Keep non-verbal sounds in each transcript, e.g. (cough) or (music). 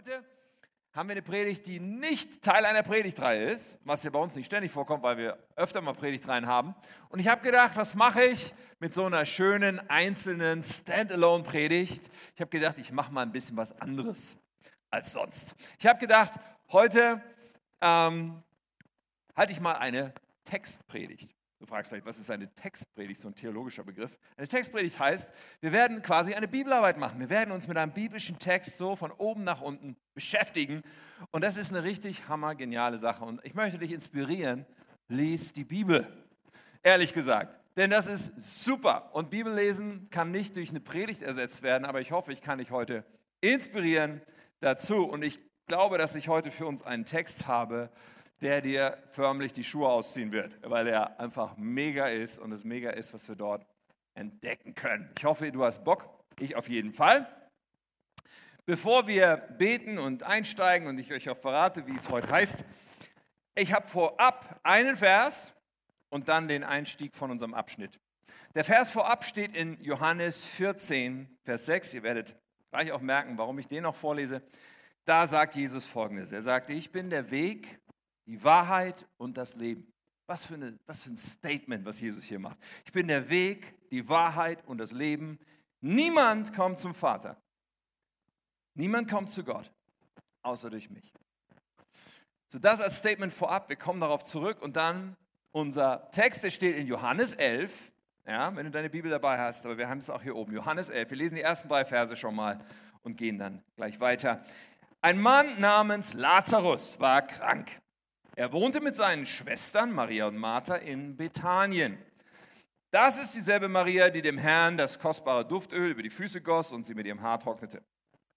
Heute haben wir eine Predigt, die nicht Teil einer Predigtreihe ist, was ja bei uns nicht ständig vorkommt, weil wir öfter mal Predigtreihen haben. Und ich habe gedacht, was mache ich mit so einer schönen einzelnen Standalone-Predigt? Ich habe gedacht, ich mache mal ein bisschen was anderes als sonst. Ich habe gedacht, heute ähm, halte ich mal eine Textpredigt. Du fragst vielleicht, was ist eine Textpredigt, so ein theologischer Begriff? Eine Textpredigt heißt, wir werden quasi eine Bibelarbeit machen. Wir werden uns mit einem biblischen Text so von oben nach unten beschäftigen. Und das ist eine richtig hammergeniale Sache. Und ich möchte dich inspirieren, lies die Bibel. Ehrlich gesagt. Denn das ist super. Und Bibellesen kann nicht durch eine Predigt ersetzt werden, aber ich hoffe, ich kann dich heute inspirieren dazu. Und ich glaube, dass ich heute für uns einen Text habe, der dir förmlich die Schuhe ausziehen wird, weil er einfach mega ist und es mega ist, was wir dort entdecken können. Ich hoffe, du hast Bock. Ich auf jeden Fall. Bevor wir beten und einsteigen und ich euch auch verrate, wie es heute heißt, ich habe vorab einen Vers und dann den Einstieg von unserem Abschnitt. Der Vers vorab steht in Johannes 14, Vers 6. Ihr werdet gleich auch merken, warum ich den noch vorlese. Da sagt Jesus folgendes. Er sagte, ich bin der Weg, die Wahrheit und das Leben. Was für, eine, was für ein Statement, was Jesus hier macht. Ich bin der Weg, die Wahrheit und das Leben. Niemand kommt zum Vater. Niemand kommt zu Gott, außer durch mich. So das als Statement vorab. Wir kommen darauf zurück und dann unser Text, der steht in Johannes 11. Ja, wenn du deine Bibel dabei hast, aber wir haben es auch hier oben. Johannes 11. Wir lesen die ersten drei Verse schon mal und gehen dann gleich weiter. Ein Mann namens Lazarus war krank. Er wohnte mit seinen Schwestern Maria und Martha in Bethanien. Das ist dieselbe Maria, die dem Herrn das kostbare Duftöl über die Füße goss und sie mit ihrem Haar trocknete.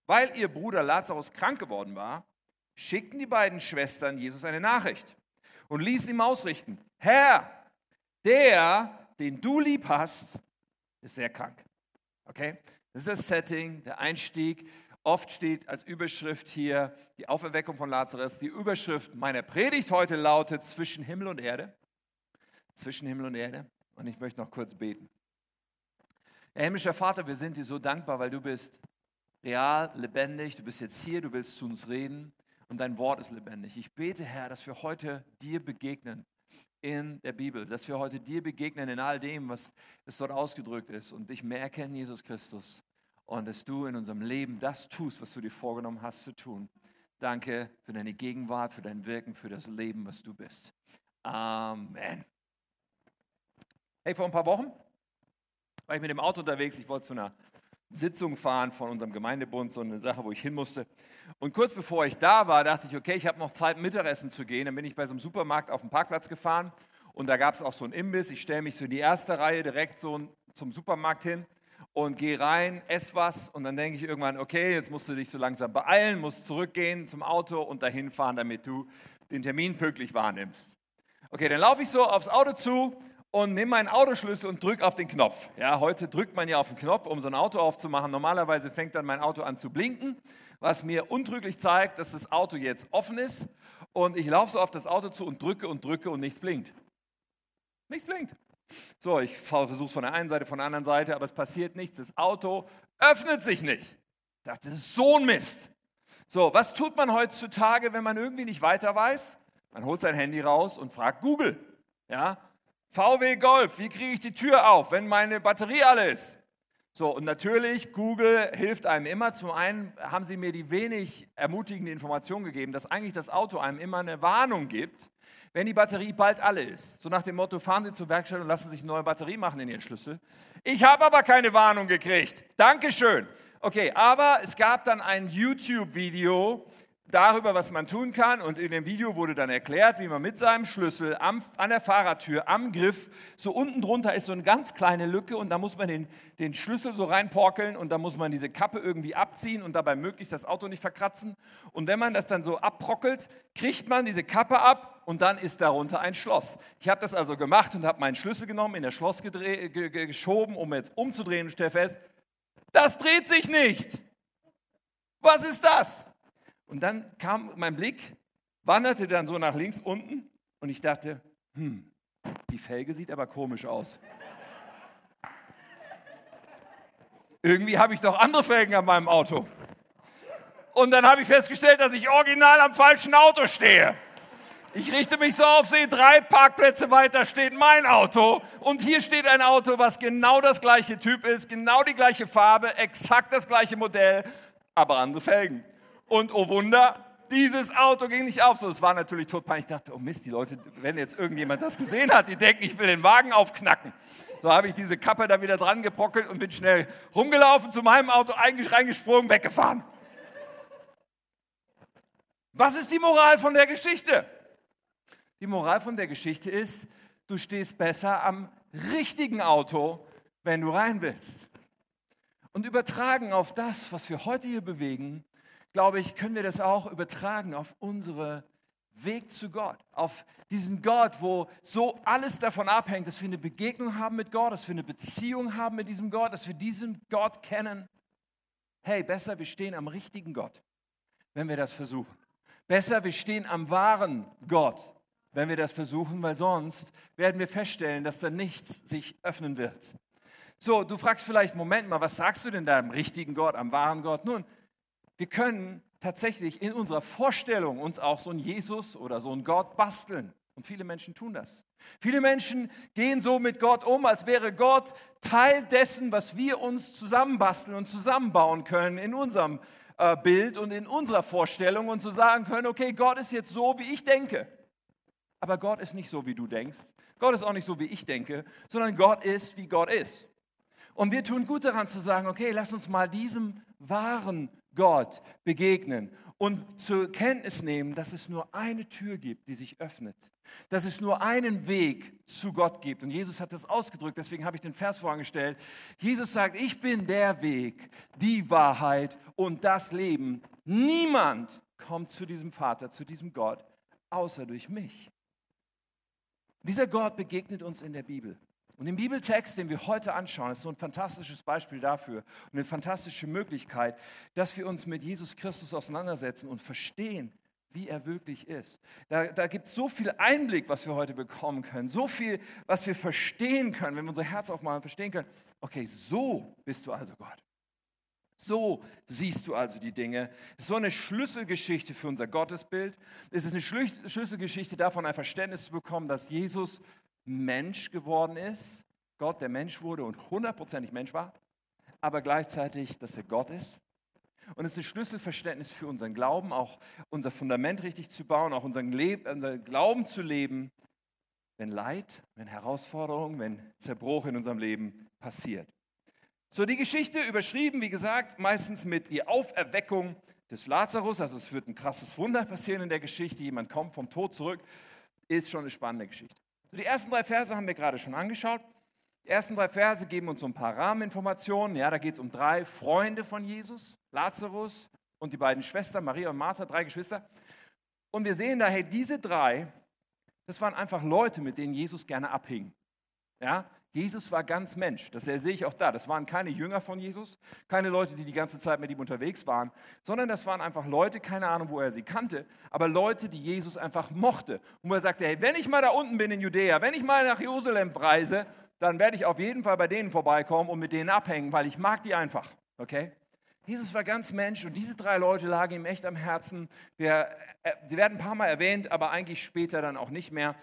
Weil ihr Bruder Lazarus krank geworden war, schickten die beiden Schwestern Jesus eine Nachricht und ließen ihm ausrichten, Herr, der, den du lieb hast, ist sehr krank. Okay? Das ist das Setting, der Einstieg. Oft steht als Überschrift hier die Auferweckung von Lazarus. Die Überschrift meiner Predigt heute lautet zwischen Himmel und Erde. Zwischen Himmel und Erde. Und ich möchte noch kurz beten. Herr himmlischer Vater, wir sind dir so dankbar, weil du bist real, lebendig. Du bist jetzt hier, du willst zu uns reden und dein Wort ist lebendig. Ich bete, Herr, dass wir heute dir begegnen in der Bibel, dass wir heute dir begegnen in all dem, was es dort ausgedrückt ist und dich mehr erkennen, Jesus Christus und dass du in unserem Leben das tust, was du dir vorgenommen hast zu tun. Danke für deine Gegenwart, für dein Wirken, für das Leben, was du bist. Amen. Hey, vor ein paar Wochen war ich mit dem Auto unterwegs. Ich wollte zu einer Sitzung fahren von unserem Gemeindebund, so eine Sache, wo ich hin musste. Und kurz bevor ich da war, dachte ich, okay, ich habe noch Zeit, Mittagessen zu gehen. Dann bin ich bei so einem Supermarkt auf dem Parkplatz gefahren und da gab es auch so einen Imbiss. Ich stelle mich so in die erste Reihe direkt so zum Supermarkt hin und geh rein, ess was und dann denke ich irgendwann, okay, jetzt musst du dich so langsam beeilen, musst zurückgehen zum Auto und dahin fahren, damit du den Termin pünktlich wahrnimmst. Okay, dann laufe ich so aufs Auto zu und nehme meinen Autoschlüssel und drücke auf den Knopf. Ja, heute drückt man ja auf den Knopf, um so ein Auto aufzumachen. Normalerweise fängt dann mein Auto an zu blinken, was mir untrüglich zeigt, dass das Auto jetzt offen ist. Und ich laufe so auf das Auto zu und drücke und drücke und nichts blinkt. Nichts blinkt. So, ich versuche es von der einen Seite, von der anderen Seite, aber es passiert nichts. Das Auto öffnet sich nicht. Ich dachte, das ist so ein Mist. So, was tut man heutzutage, wenn man irgendwie nicht weiter weiß? Man holt sein Handy raus und fragt Google. Ja? VW Golf, wie kriege ich die Tür auf, wenn meine Batterie alle ist? So, und natürlich, Google hilft einem immer. Zum einen haben sie mir die wenig ermutigende Information gegeben, dass eigentlich das Auto einem immer eine Warnung gibt, wenn die Batterie bald alle ist. So nach dem Motto, fahren Sie zur Werkstatt und lassen sich eine neue Batterie machen in Ihren Schlüssel. Ich habe aber keine Warnung gekriegt. Dankeschön. Okay, aber es gab dann ein YouTube-Video, darüber, was man tun kann. Und in dem Video wurde dann erklärt, wie man mit seinem Schlüssel am, an der Fahrradtür, am Griff, so unten drunter ist so eine ganz kleine Lücke und da muss man den, den Schlüssel so reinporkeln und da muss man diese Kappe irgendwie abziehen und dabei möglichst das Auto nicht verkratzen. Und wenn man das dann so abprockelt, kriegt man diese Kappe ab und dann ist darunter ein Schloss. Ich habe das also gemacht und habe meinen Schlüssel genommen, in das Schloss geschoben, um jetzt umzudrehen und stelle fest, das dreht sich nicht. Was ist das? Und dann kam mein Blick, wanderte dann so nach links unten und ich dachte, hm, die Felge sieht aber komisch aus. Irgendwie habe ich doch andere Felgen an meinem Auto. Und dann habe ich festgestellt, dass ich original am falschen Auto stehe. Ich richte mich so auf, sehe drei Parkplätze weiter steht mein Auto und hier steht ein Auto, was genau das gleiche Typ ist, genau die gleiche Farbe, exakt das gleiche Modell, aber andere Felgen. Und oh Wunder, dieses Auto ging nicht auf. So, es war natürlich totpeinlich. Ich dachte, oh Mist, die Leute, wenn jetzt irgendjemand das gesehen hat, die denken, ich will den Wagen aufknacken. So habe ich diese Kappe da wieder dran gebrockelt und bin schnell rumgelaufen, zu meinem Auto reingesprungen, weggefahren. Was ist die Moral von der Geschichte? Die Moral von der Geschichte ist, du stehst besser am richtigen Auto, wenn du rein willst. Und übertragen auf das, was wir heute hier bewegen, glaube ich, können wir das auch übertragen auf unsere Weg zu Gott, auf diesen Gott, wo so alles davon abhängt, dass wir eine Begegnung haben mit Gott, dass wir eine Beziehung haben mit diesem Gott, dass wir diesen Gott kennen. Hey, besser, wir stehen am richtigen Gott, wenn wir das versuchen. Besser, wir stehen am wahren Gott, wenn wir das versuchen, weil sonst werden wir feststellen, dass da nichts sich öffnen wird. So, du fragst vielleicht, Moment mal, was sagst du denn da am richtigen Gott, am wahren Gott? Nun, wir können tatsächlich in unserer Vorstellung uns auch so einen Jesus oder so einen Gott basteln. Und viele Menschen tun das. Viele Menschen gehen so mit Gott um, als wäre Gott Teil dessen, was wir uns zusammenbasteln und zusammenbauen können in unserem äh, Bild und in unserer Vorstellung und zu so sagen können, okay, Gott ist jetzt so, wie ich denke. Aber Gott ist nicht so, wie du denkst. Gott ist auch nicht so, wie ich denke, sondern Gott ist, wie Gott ist. Und wir tun gut daran zu sagen, okay, lass uns mal diesem wahren Gott begegnen und zur Kenntnis nehmen, dass es nur eine Tür gibt, die sich öffnet. Dass es nur einen Weg zu Gott gibt. Und Jesus hat das ausgedrückt, deswegen habe ich den Vers vorangestellt. Jesus sagt, ich bin der Weg, die Wahrheit und das Leben. Niemand kommt zu diesem Vater, zu diesem Gott, außer durch mich. Dieser Gott begegnet uns in der Bibel. Und im Bibeltext, den wir heute anschauen, ist so ein fantastisches Beispiel dafür und eine fantastische Möglichkeit, dass wir uns mit Jesus Christus auseinandersetzen und verstehen, wie er wirklich ist. Da, da gibt es so viel Einblick, was wir heute bekommen können, so viel, was wir verstehen können, wenn wir unser Herz aufmachen, verstehen können, okay, so bist du also Gott. So siehst du also die Dinge. Es ist so eine Schlüsselgeschichte für unser Gottesbild. Es ist eine Schlüsselgeschichte davon, ein Verständnis zu bekommen, dass Jesus Mensch geworden ist, Gott, der Mensch wurde und hundertprozentig Mensch war, aber gleichzeitig, dass er Gott ist. Und es ist ein Schlüsselverständnis für unseren Glauben, auch unser Fundament richtig zu bauen, auch unseren, unseren Glauben zu leben, wenn Leid, wenn Herausforderungen, wenn Zerbruch in unserem Leben passiert. So, die Geschichte überschrieben, wie gesagt, meistens mit die Auferweckung des Lazarus. Also es wird ein krasses Wunder passieren in der Geschichte. Jemand kommt vom Tod zurück. Ist schon eine spannende Geschichte. So, die ersten drei Verse haben wir gerade schon angeschaut. Die ersten drei Verse geben uns so ein paar Rahmeninformationen. Ja, da geht es um drei Freunde von Jesus, Lazarus und die beiden Schwestern, Maria und Martha, drei Geschwister. Und wir sehen daher, diese drei, das waren einfach Leute, mit denen Jesus gerne abhing. Ja, Jesus war ganz Mensch. Das sehe ich auch da. Das waren keine Jünger von Jesus, keine Leute, die die ganze Zeit mit ihm unterwegs waren, sondern das waren einfach Leute, keine Ahnung, wo er sie kannte, aber Leute, die Jesus einfach mochte. Und wo er sagte, hey, wenn ich mal da unten bin in Judäa, wenn ich mal nach Jerusalem reise, dann werde ich auf jeden Fall bei denen vorbeikommen und mit denen abhängen, weil ich mag die einfach. Okay? Jesus war ganz Mensch und diese drei Leute lagen ihm echt am Herzen. Wir, äh, sie werden ein paar Mal erwähnt, aber eigentlich später dann auch nicht mehr.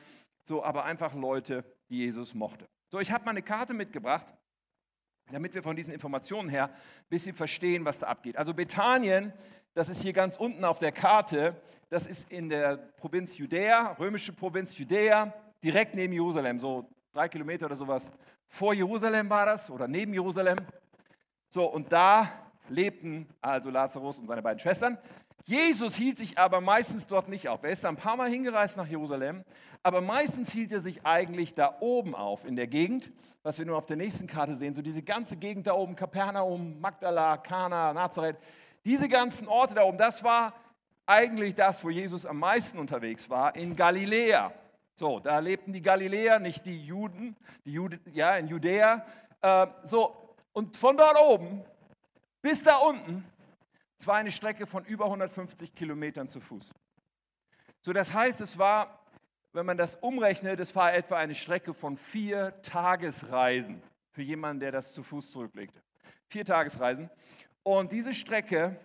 So, aber einfach Leute, die Jesus mochte. So, ich habe mal eine Karte mitgebracht, damit wir von diesen Informationen her ein bisschen verstehen, was da abgeht. Also Bethanien, das ist hier ganz unten auf der Karte, das ist in der Provinz Judäa, römische Provinz Judäa, direkt neben Jerusalem, so drei Kilometer oder sowas. Vor Jerusalem war das oder neben Jerusalem. So, und da lebten also Lazarus und seine beiden Schwestern. Jesus hielt sich aber meistens dort nicht auf. Er ist ein paar Mal hingereist nach Jerusalem, aber meistens hielt er sich eigentlich da oben auf, in der Gegend, was wir nur auf der nächsten Karte sehen, so diese ganze Gegend da oben, Kapernaum, Magdala, Kana, Nazareth, diese ganzen Orte da oben, das war eigentlich das, wo Jesus am meisten unterwegs war, in Galiläa. So, da lebten die Galiläer, nicht die Juden, die Jude, ja, in Judäa. Äh, so, und von dort oben bis da unten es war eine Strecke von über 150 Kilometern zu Fuß. So, das heißt, es war, wenn man das umrechnet, es war etwa eine Strecke von vier Tagesreisen für jemanden, der das zu Fuß zurücklegte. Vier Tagesreisen. Und diese Strecke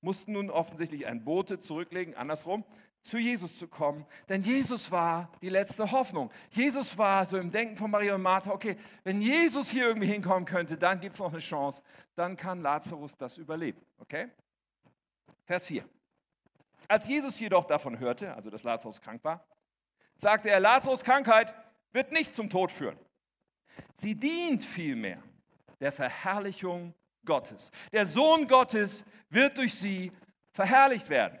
mussten nun offensichtlich ein Bote zurücklegen, andersrum, zu Jesus zu kommen. Denn Jesus war die letzte Hoffnung. Jesus war so im Denken von Maria und Martha, okay, wenn Jesus hier irgendwie hinkommen könnte, dann gibt es noch eine Chance. Dann kann Lazarus das überleben. Okay? Vers 4. Als Jesus jedoch davon hörte, also dass Lazarus krank war, sagte er, Lazarus Krankheit wird nicht zum Tod führen. Sie dient vielmehr der Verherrlichung Gottes. Der Sohn Gottes wird durch sie verherrlicht werden.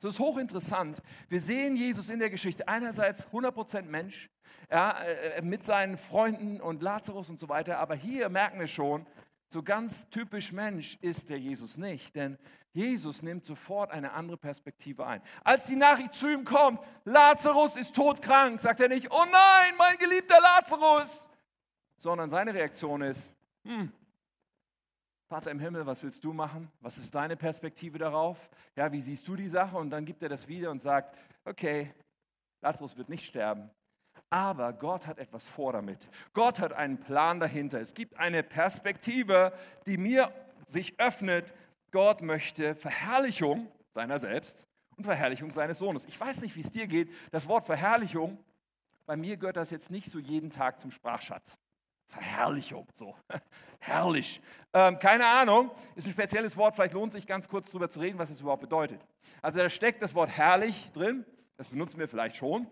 Das ist hochinteressant. Wir sehen Jesus in der Geschichte einerseits 100% Mensch, ja, äh, mit seinen Freunden und Lazarus und so weiter, aber hier merken wir schon, so ganz typisch Mensch ist der Jesus nicht, denn Jesus nimmt sofort eine andere Perspektive ein. Als die Nachricht zu ihm kommt, Lazarus ist todkrank, sagt er nicht, oh nein, mein geliebter Lazarus, sondern seine Reaktion ist, hm, Vater im Himmel, was willst du machen? Was ist deine Perspektive darauf? Ja, wie siehst du die Sache? Und dann gibt er das wieder und sagt, okay, Lazarus wird nicht sterben, aber Gott hat etwas vor damit. Gott hat einen Plan dahinter. Es gibt eine Perspektive, die mir sich öffnet. Gott möchte Verherrlichung seiner selbst und Verherrlichung seines Sohnes. Ich weiß nicht, wie es dir geht. Das Wort Verherrlichung, bei mir gehört das jetzt nicht so jeden Tag zum Sprachschatz. Verherrlichung, so (laughs) herrlich. Ähm, keine Ahnung, ist ein spezielles Wort, vielleicht lohnt sich ganz kurz darüber zu reden, was es überhaupt bedeutet. Also da steckt das Wort herrlich drin, das benutzen wir vielleicht schon,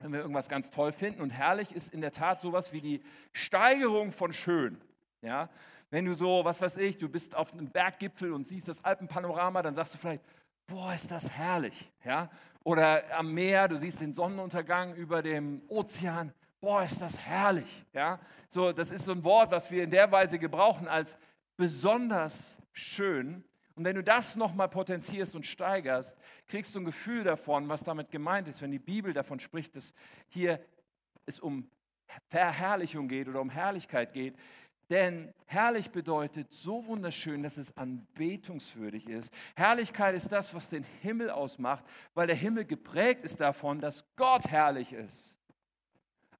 wenn wir irgendwas ganz toll finden. Und herrlich ist in der Tat sowas wie die Steigerung von schön. Ja? Wenn du so, was weiß ich, du bist auf einem Berggipfel und siehst das Alpenpanorama, dann sagst du vielleicht, boah, ist das herrlich. Ja? Oder am Meer, du siehst den Sonnenuntergang über dem Ozean, boah, ist das herrlich. Ja? So, das ist so ein Wort, was wir in der Weise gebrauchen als besonders schön. Und wenn du das nochmal potenzierst und steigerst, kriegst du ein Gefühl davon, was damit gemeint ist, wenn die Bibel davon spricht, dass hier es um Verherrlichung geht oder um Herrlichkeit geht. Denn herrlich bedeutet so wunderschön, dass es anbetungswürdig ist. Herrlichkeit ist das, was den Himmel ausmacht, weil der Himmel geprägt ist davon, dass Gott herrlich ist.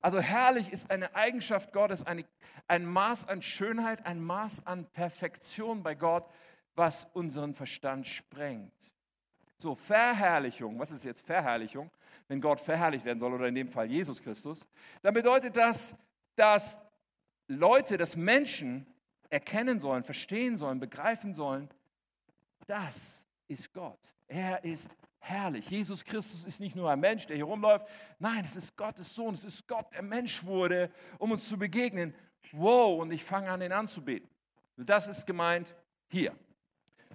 Also herrlich ist eine Eigenschaft Gottes, eine, ein Maß an Schönheit, ein Maß an Perfektion bei Gott, was unseren Verstand sprengt. So, Verherrlichung, was ist jetzt Verherrlichung? Wenn Gott verherrlicht werden soll, oder in dem Fall Jesus Christus, dann bedeutet das, dass Leute, dass Menschen erkennen sollen, verstehen sollen, begreifen sollen, das ist Gott. Er ist herrlich. Jesus Christus ist nicht nur ein Mensch, der hier rumläuft. Nein, es ist Gottes Sohn. Es ist Gott, der Mensch wurde, um uns zu begegnen. Wow, und ich fange an, ihn anzubeten. Das ist gemeint hier.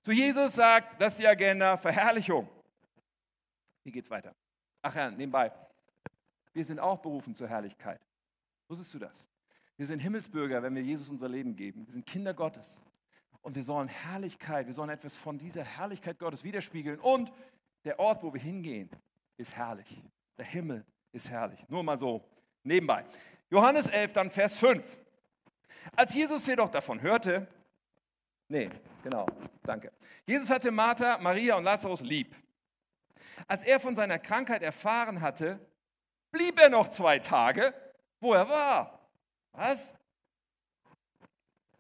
So, Jesus sagt, das ist die Agenda, Verherrlichung. Wie geht's weiter? Ach ja, nebenbei. Wir sind auch berufen zur Herrlichkeit. Wusstest du das? Wir sind Himmelsbürger, wenn wir Jesus unser Leben geben. Wir sind Kinder Gottes. Und wir sollen Herrlichkeit, wir sollen etwas von dieser Herrlichkeit Gottes widerspiegeln. Und der Ort, wo wir hingehen, ist herrlich. Der Himmel ist herrlich. Nur mal so nebenbei. Johannes 11, dann Vers 5. Als Jesus jedoch davon hörte, nee, genau, danke. Jesus hatte Martha, Maria und Lazarus lieb. Als er von seiner Krankheit erfahren hatte, blieb er noch zwei Tage, wo er war. Was?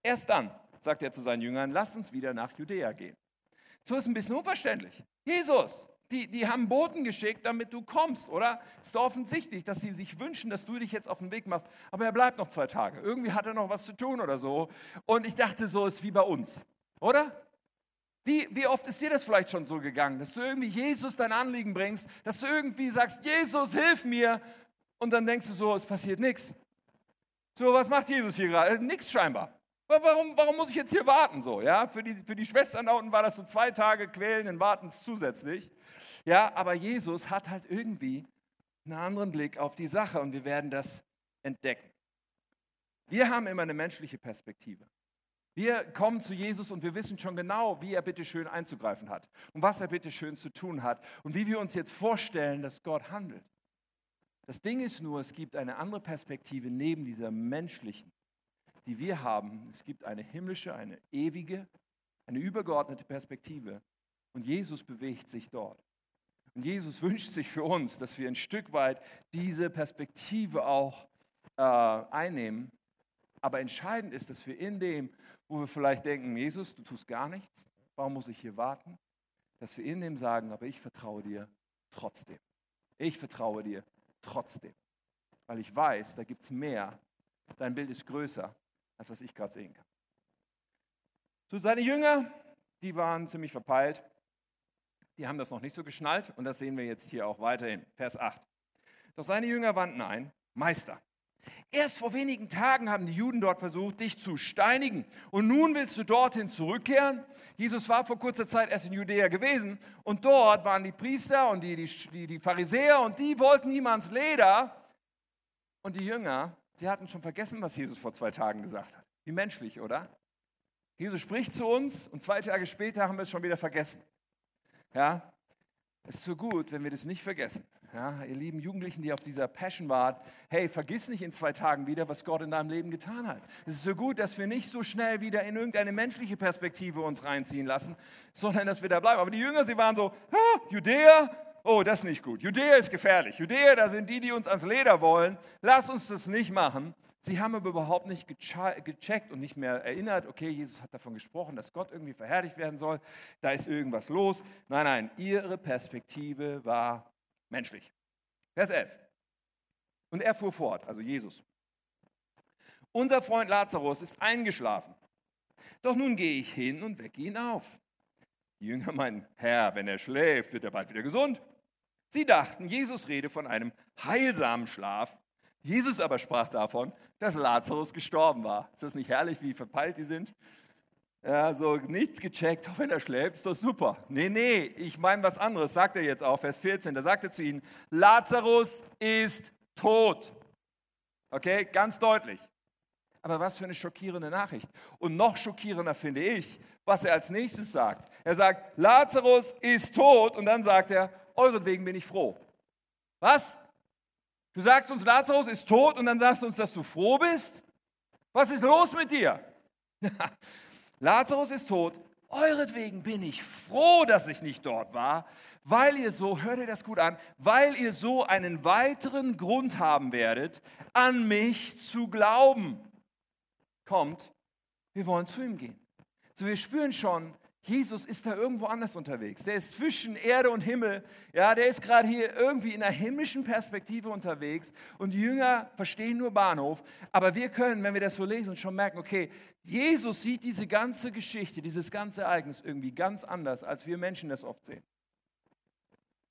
Erst dann, sagt er zu seinen Jüngern, lasst uns wieder nach Judäa gehen. So ist ein bisschen unverständlich. Jesus, die, die haben Boten geschickt, damit du kommst, oder? Ist doch offensichtlich, dass sie sich wünschen, dass du dich jetzt auf den Weg machst. Aber er bleibt noch zwei Tage. Irgendwie hat er noch was zu tun oder so. Und ich dachte, so ist wie bei uns, oder? Wie, wie oft ist dir das vielleicht schon so gegangen, dass du irgendwie Jesus dein Anliegen bringst, dass du irgendwie sagst, Jesus, hilf mir. Und dann denkst du so, es passiert nichts. So, was macht Jesus hier gerade? Äh, nichts scheinbar. Warum, warum muss ich jetzt hier warten? So, ja? für, die, für die unten war das so zwei Tage quälenden Wartens zusätzlich. Ja, aber Jesus hat halt irgendwie einen anderen Blick auf die Sache und wir werden das entdecken. Wir haben immer eine menschliche Perspektive. Wir kommen zu Jesus und wir wissen schon genau, wie er bitte schön einzugreifen hat und was er bitte schön zu tun hat und wie wir uns jetzt vorstellen, dass Gott handelt. Das Ding ist nur, es gibt eine andere Perspektive neben dieser menschlichen, die wir haben. Es gibt eine himmlische, eine ewige, eine übergeordnete Perspektive und Jesus bewegt sich dort. Und Jesus wünscht sich für uns, dass wir ein Stück weit diese Perspektive auch äh, einnehmen. Aber entscheidend ist, dass wir in dem, wo wir vielleicht denken, Jesus, du tust gar nichts, warum muss ich hier warten? dass wir in dem sagen, aber ich vertraue dir trotzdem. Ich vertraue dir trotzdem. Weil ich weiß, da gibt es mehr. Dein Bild ist größer, als was ich gerade sehen kann. So, seine Jünger, die waren ziemlich verpeilt. Die haben das noch nicht so geschnallt und das sehen wir jetzt hier auch weiterhin. Vers 8. Doch seine Jünger wandten ein, Meister, erst vor wenigen Tagen haben die Juden dort versucht, dich zu steinigen und nun willst du dorthin zurückkehren? Jesus war vor kurzer Zeit erst in Judäa gewesen und dort waren die Priester und die, die, die Pharisäer und die wollten ihm ans Leder und die Jünger, sie hatten schon vergessen, was Jesus vor zwei Tagen gesagt hat. Wie menschlich, oder? Jesus spricht zu uns und zwei Tage später haben wir es schon wieder vergessen. Ja, es ist so gut, wenn wir das nicht vergessen. Ja, ihr lieben Jugendlichen, die auf dieser Passion wart, hey, vergiss nicht in zwei Tagen wieder, was Gott in deinem Leben getan hat. Es ist so gut, dass wir nicht so schnell wieder in irgendeine menschliche Perspektive uns reinziehen lassen, sondern dass wir da bleiben. Aber die Jünger, sie waren so, ah, Judäa, oh, das ist nicht gut. Judäa ist gefährlich. Judäa, da sind die, die uns ans Leder wollen. Lass uns das nicht machen. Sie haben aber überhaupt nicht gecheckt und nicht mehr erinnert, okay, Jesus hat davon gesprochen, dass Gott irgendwie verherrlicht werden soll, da ist irgendwas los. Nein, nein, ihre Perspektive war menschlich. Vers 11. Und er fuhr fort, also Jesus. Unser Freund Lazarus ist eingeschlafen. Doch nun gehe ich hin und wecke ihn auf. Die Jünger meinen, Herr, wenn er schläft, wird er bald wieder gesund. Sie dachten, Jesus rede von einem heilsamen Schlaf. Jesus aber sprach davon, dass Lazarus gestorben war. Ist das nicht herrlich, wie verpeilt die sind? Ja, so nichts gecheckt, auch wenn er schläft, ist doch super. Nee, nee, ich meine was anderes, sagt er jetzt auch, Vers 14. Da sagt er zu ihnen, Lazarus ist tot. Okay, ganz deutlich. Aber was für eine schockierende Nachricht. Und noch schockierender finde ich, was er als nächstes sagt. Er sagt, Lazarus ist tot und dann sagt er, euretwegen bin ich froh. Was? Du sagst uns, Lazarus ist tot und dann sagst du uns, dass du froh bist? Was ist los mit dir? (laughs) Lazarus ist tot. Euretwegen bin ich froh, dass ich nicht dort war, weil ihr so, hört ihr das gut an, weil ihr so einen weiteren Grund haben werdet, an mich zu glauben. Kommt, wir wollen zu ihm gehen. So, wir spüren schon, Jesus ist da irgendwo anders unterwegs. Der ist zwischen Erde und Himmel. Ja, der ist gerade hier irgendwie in einer himmlischen Perspektive unterwegs. Und die Jünger verstehen nur Bahnhof. Aber wir können, wenn wir das so lesen, schon merken, okay, Jesus sieht diese ganze Geschichte, dieses ganze Ereignis irgendwie ganz anders, als wir Menschen das oft sehen.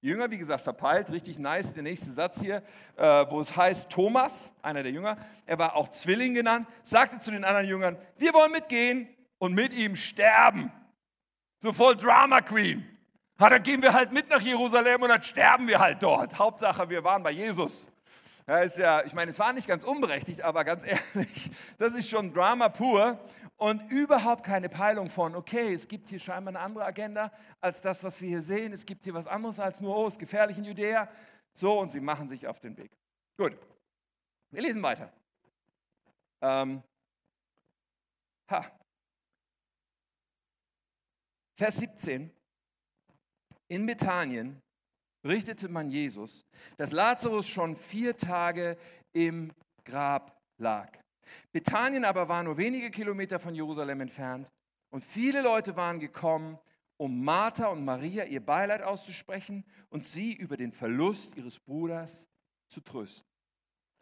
Die Jünger, wie gesagt, verpeilt, richtig nice, der nächste Satz hier, äh, wo es heißt, Thomas, einer der Jünger, er war auch Zwilling genannt, sagte zu den anderen Jüngern, wir wollen mitgehen und mit ihm sterben so voll Drama Queen. Ja, dann gehen wir halt mit nach Jerusalem und dann sterben wir halt dort. Hauptsache, wir waren bei Jesus. Ja, ist ja, ich meine, es war nicht ganz unberechtigt, aber ganz (laughs) ehrlich, das ist schon Drama pur und überhaupt keine Peilung von, okay, es gibt hier scheinbar eine andere Agenda als das, was wir hier sehen. Es gibt hier was anderes als nur, oh, es ist gefährlich in Judäa. So, und sie machen sich auf den Weg. Gut, wir lesen weiter. Ähm, ha, Vers 17. In Bethanien berichtete man Jesus, dass Lazarus schon vier Tage im Grab lag. Bethanien aber war nur wenige Kilometer von Jerusalem entfernt und viele Leute waren gekommen, um Martha und Maria ihr Beileid auszusprechen und sie über den Verlust ihres Bruders zu trösten.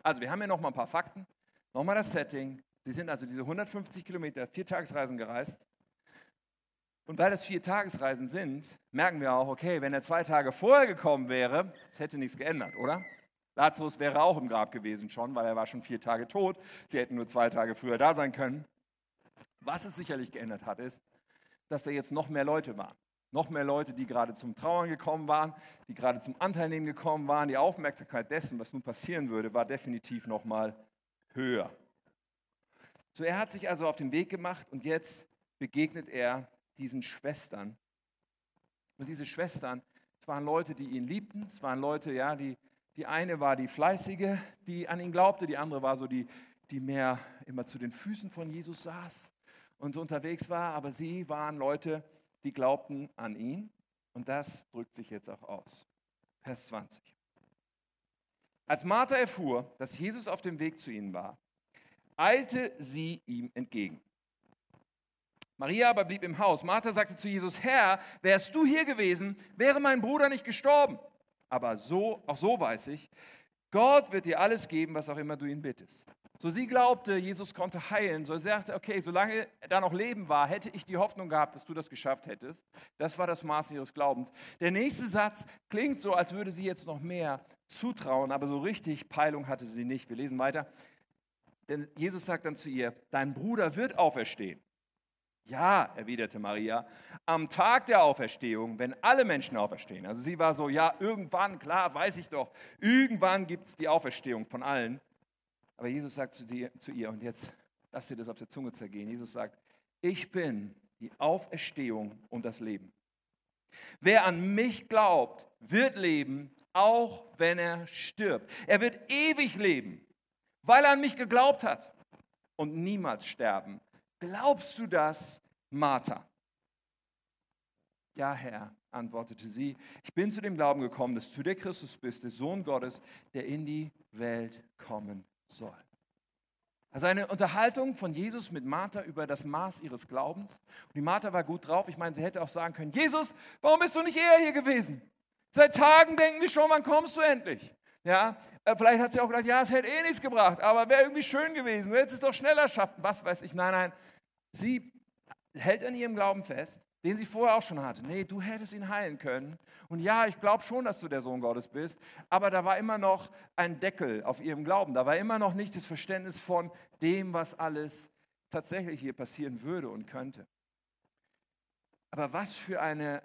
Also wir haben hier nochmal ein paar Fakten, nochmal das Setting. Sie sind also diese 150 Kilometer, vier Tagesreisen gereist. Und weil das vier Tagesreisen sind, merken wir auch, okay, wenn er zwei Tage vorher gekommen wäre, es hätte nichts geändert, oder? Lazarus wäre auch im Grab gewesen schon, weil er war schon vier Tage tot. Sie hätten nur zwei Tage früher da sein können. Was es sicherlich geändert hat, ist, dass da jetzt noch mehr Leute waren. Noch mehr Leute, die gerade zum Trauern gekommen waren, die gerade zum Anteilnehmen gekommen waren. Die Aufmerksamkeit dessen, was nun passieren würde, war definitiv noch mal höher. So, er hat sich also auf den Weg gemacht und jetzt begegnet er diesen Schwestern. Und diese Schwestern, es waren Leute, die ihn liebten, es waren Leute, ja, die, die eine war die Fleißige, die an ihn glaubte, die andere war so die, die mehr immer zu den Füßen von Jesus saß und so unterwegs war, aber sie waren Leute, die glaubten an ihn und das drückt sich jetzt auch aus. Vers 20. Als Martha erfuhr, dass Jesus auf dem Weg zu ihnen war, eilte sie ihm entgegen. Maria aber blieb im Haus. Martha sagte zu Jesus, Herr, wärst du hier gewesen, wäre mein Bruder nicht gestorben. Aber so, auch so weiß ich, Gott wird dir alles geben, was auch immer du ihn bittest. So sie glaubte, Jesus konnte heilen. So sie sagte, okay, solange da noch Leben war, hätte ich die Hoffnung gehabt, dass du das geschafft hättest. Das war das Maß ihres Glaubens. Der nächste Satz klingt so, als würde sie jetzt noch mehr zutrauen, aber so richtig Peilung hatte sie nicht. Wir lesen weiter. Denn Jesus sagt dann zu ihr, dein Bruder wird auferstehen. Ja, erwiderte Maria, am Tag der Auferstehung, wenn alle Menschen auferstehen. Also sie war so, ja, irgendwann, klar, weiß ich doch, irgendwann gibt es die Auferstehung von allen. Aber Jesus sagt zu, dir, zu ihr, und jetzt lass dir das auf der Zunge zergehen, Jesus sagt, ich bin die Auferstehung und das Leben. Wer an mich glaubt, wird leben, auch wenn er stirbt. Er wird ewig leben, weil er an mich geglaubt hat und niemals sterben. Glaubst du das, Martha? Ja, Herr, antwortete sie, ich bin zu dem Glauben gekommen, dass du der Christus bist, der Sohn Gottes, der in die Welt kommen soll. Also eine Unterhaltung von Jesus mit Martha über das Maß ihres Glaubens. Und die Martha war gut drauf. Ich meine, sie hätte auch sagen können, Jesus, warum bist du nicht eher hier gewesen? Seit Tagen denken wir schon, wann kommst du endlich? Ja, äh, vielleicht hat sie auch gedacht, ja, es hätte eh nichts gebracht, aber wäre irgendwie schön gewesen. Du hättest es doch schneller schaffen. Was weiß ich. Nein, nein. Sie hält an ihrem Glauben fest den sie vorher auch schon hatte. Nee, du hättest ihn heilen können. Und ja, ich glaube schon, dass du der Sohn Gottes bist, aber da war immer noch ein Deckel auf ihrem Glauben. Da war immer noch nicht das Verständnis von dem, was alles tatsächlich hier passieren würde und könnte. Aber was für eine